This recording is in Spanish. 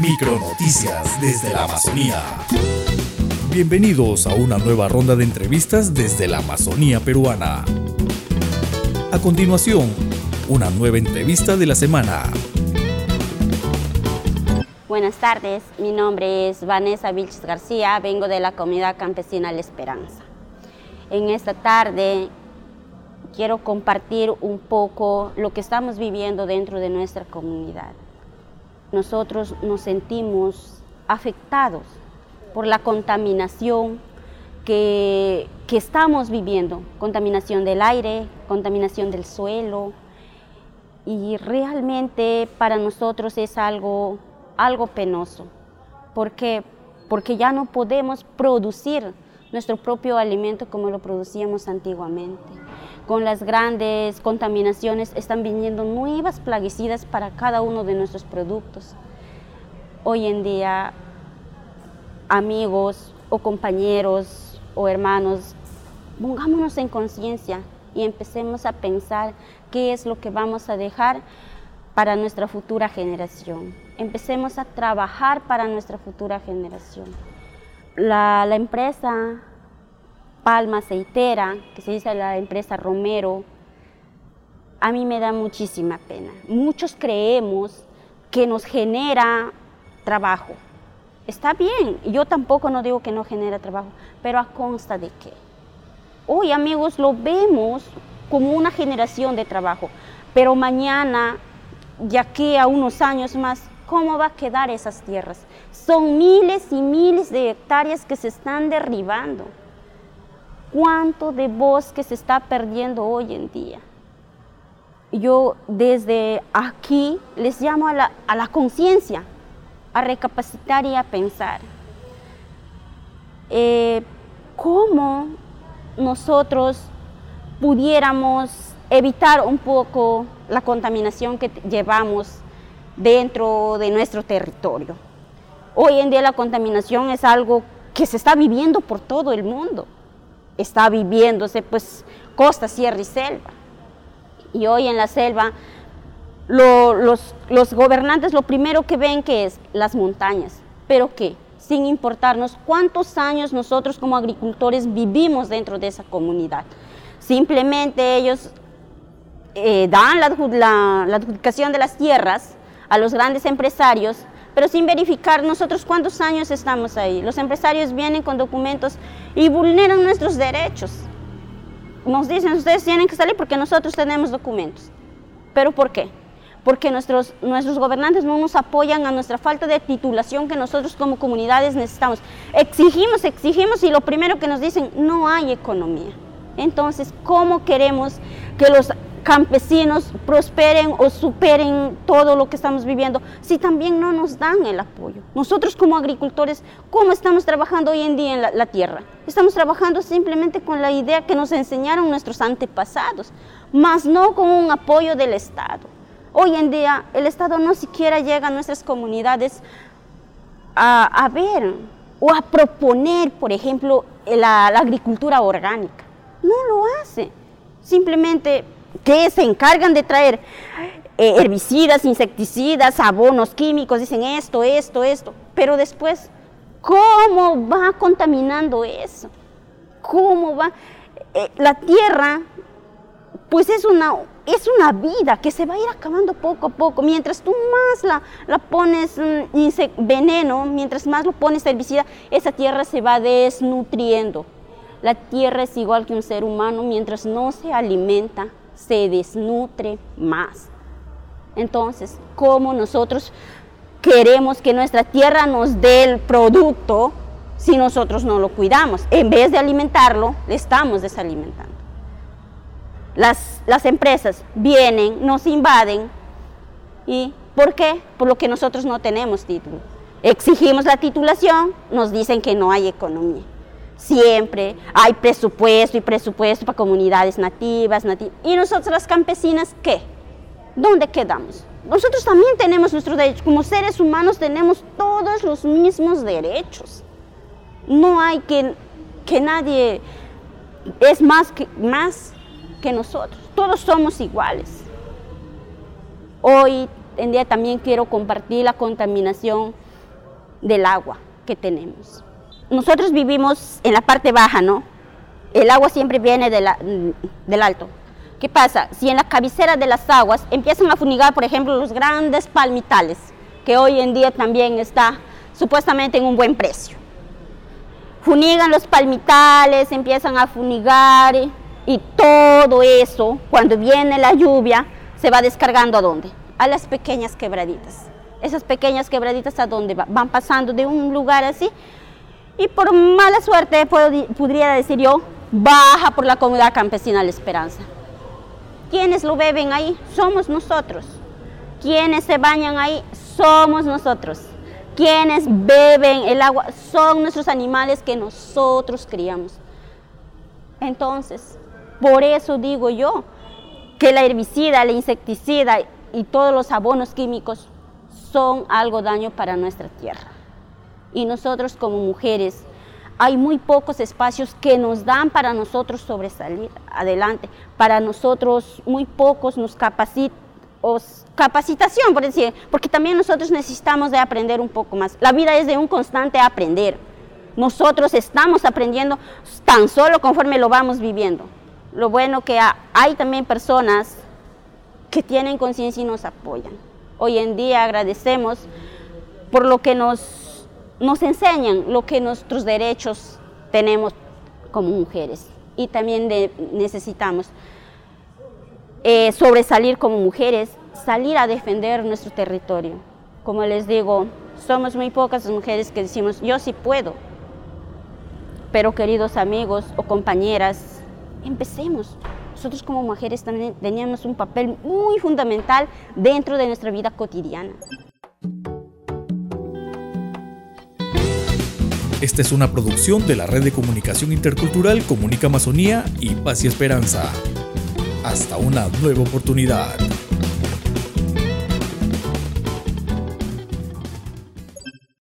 Micronoticias desde la Amazonía. Bienvenidos a una nueva ronda de entrevistas desde la Amazonía peruana. A continuación, una nueva entrevista de la semana. Buenas tardes, mi nombre es Vanessa Vilches García, vengo de la comunidad campesina La Esperanza. En esta tarde quiero compartir un poco lo que estamos viviendo dentro de nuestra comunidad nosotros nos sentimos afectados por la contaminación que, estamos viviendo, contaminación del aire, contaminación del suelo, y realmente para nosotros es algo, algo penoso. ¿Por qué? Porque ya no podemos producir nuestro propio alimento como lo producíamos antiguamente con las grandes contaminaciones están viniendo nuevas plaguicidas para cada uno de nuestros productos. Hoy en día, amigos o compañeros o hermanos, pongámonos en conciencia y empecemos a pensar qué es lo que vamos a dejar para nuestra futura generación. Empecemos a trabajar para nuestra futura generación. La, empresa Palma Aceitera, que se dice la empresa Romero, a mí me da muchísima pena. Muchos creemos que nos genera trabajo. Está bien, yo tampoco no digo que no genera trabajo, pero a consta de qué. Hoy, amigos, lo vemos como una generación de trabajo, pero mañana, ya que a unos años más, ¿cómo va a quedar esas tierras? Son miles y miles de hectáreas que se están derribando cuánto de bosque se está perdiendo hoy en día. Yo desde aquí les llamo a la, conciencia, a recapacitar y a pensar. Eh, ¿Cómo nosotros pudiéramos evitar un poco la contaminación que llevamos dentro de nuestro territorio? Hoy en día la contaminación es algo que se está viviendo por todo el mundo está viviéndose pues costa, sierra y selva. Y hoy en la selva los, los, gobernantes lo primero que ven que es las montañas, pero ¿qué? Sin importarnos cuántos años nosotros como agricultores vivimos dentro de esa comunidad. Simplemente ellos eh, dan la, la adjudicación de las tierras a los grandes empresarios pero sin verificar nosotros cuántos años estamos ahí. Los empresarios vienen con documentos y vulneran nuestros derechos. Nos dicen, ustedes tienen que salir porque nosotros tenemos documentos. ¿Pero por qué? Porque nuestros, nuestros gobernantes no nos apoyan a nuestra falta de titulación que nosotros como comunidades necesitamos. Exigimos, exigimos y lo primero que nos dicen, no hay economía. Entonces, ¿cómo queremos que los campesinos prosperen o superen todo lo que estamos viviendo si también no nos dan el apoyo. Nosotros como agricultores, ¿cómo estamos trabajando hoy en día en la, tierra? Estamos trabajando simplemente con la idea que nos enseñaron nuestros antepasados, más no con un apoyo del Estado. Hoy en día el Estado no siquiera llega a nuestras comunidades a, ver o a proponer, por ejemplo, la, la agricultura orgánica. No lo hace. Simplemente que se encargan de traer eh, herbicidas, insecticidas, abonos químicos, dicen esto, esto, esto, pero después, ¿cómo va contaminando eso? ¿Cómo va? Eh, la tierra, pues es una, es una vida que se va a ir acabando poco a poco. Mientras tú más la, la pones mm, veneno, mientras más lo pones herbicida, esa tierra se va desnutriendo. La tierra es igual que un ser humano, mientras no se alimenta, se desnutre más. Entonces, ¿cómo nosotros queremos que nuestra tierra nos dé el producto si nosotros no lo cuidamos? En vez de alimentarlo, le estamos desalimentando. Las, las empresas vienen, nos invaden. ¿Y por qué? Por lo que nosotros no tenemos título. Exigimos la titulación, nos dicen que no hay economía siempre hay presupuesto y presupuesto para comunidades nativas, ¿Y nosotros las campesinas qué? ¿Dónde quedamos? Nosotros también tenemos nuestros derechos. Como seres humanos tenemos todos los mismos derechos. No hay que, que nadie es más que, más que nosotros. Todos somos iguales. Hoy en día también quiero compartir la contaminación del agua que tenemos. Nosotros vivimos en la parte baja, ¿no? El agua siempre viene del alto. ¿Qué pasa? Si en la cabecera de las aguas empiezan a funigar, por ejemplo, los grandes palmitales, que hoy en día también está supuestamente en un buen precio. Funigan los palmitales, empiezan a funigar y todo eso, cuando viene la lluvia, se va descargando a dónde? A las pequeñas quebraditas. Esas pequeñas quebraditas a dónde van pasando de un lugar así y por mala suerte, podría decir yo, baja por la comunidad campesina La Esperanza. ¿Quiénes lo beben ahí? Somos nosotros. ¿Quiénes se bañan ahí? Somos nosotros. ¿Quiénes beben el agua? Son nuestros animales que nosotros criamos. Entonces, por eso digo yo que la herbicida, la insecticida y todos los abonos químicos son algo daño para nuestra tierra. Y nosotros como mujeres, hay muy pocos espacios que nos dan para nosotros sobresalir adelante. Para nosotros muy pocos nos capacitan capacitación, por decir, porque también nosotros necesitamos de aprender un poco más. La vida es de un constante aprender. Nosotros estamos aprendiendo tan solo conforme lo vamos viviendo. Lo bueno que hay también personas que tienen conciencia y nos apoyan. Hoy en día agradecemos por lo que nos, nos enseñan, lo que nuestros derechos tenemos como mujeres y también necesitamos eh, sobresalir como mujeres, salir a defender nuestro territorio. Como les digo, somos muy pocas las mujeres que decimos, yo sí puedo. Pero queridos amigos o compañeras, empecemos. Nosotros como mujeres también teníamos un papel muy fundamental dentro de nuestra vida cotidiana. Esta es una producción de la Red de Comunicación Intercultural Comunica Amazonía y Paz y Esperanza. Hasta una nueva oportunidad.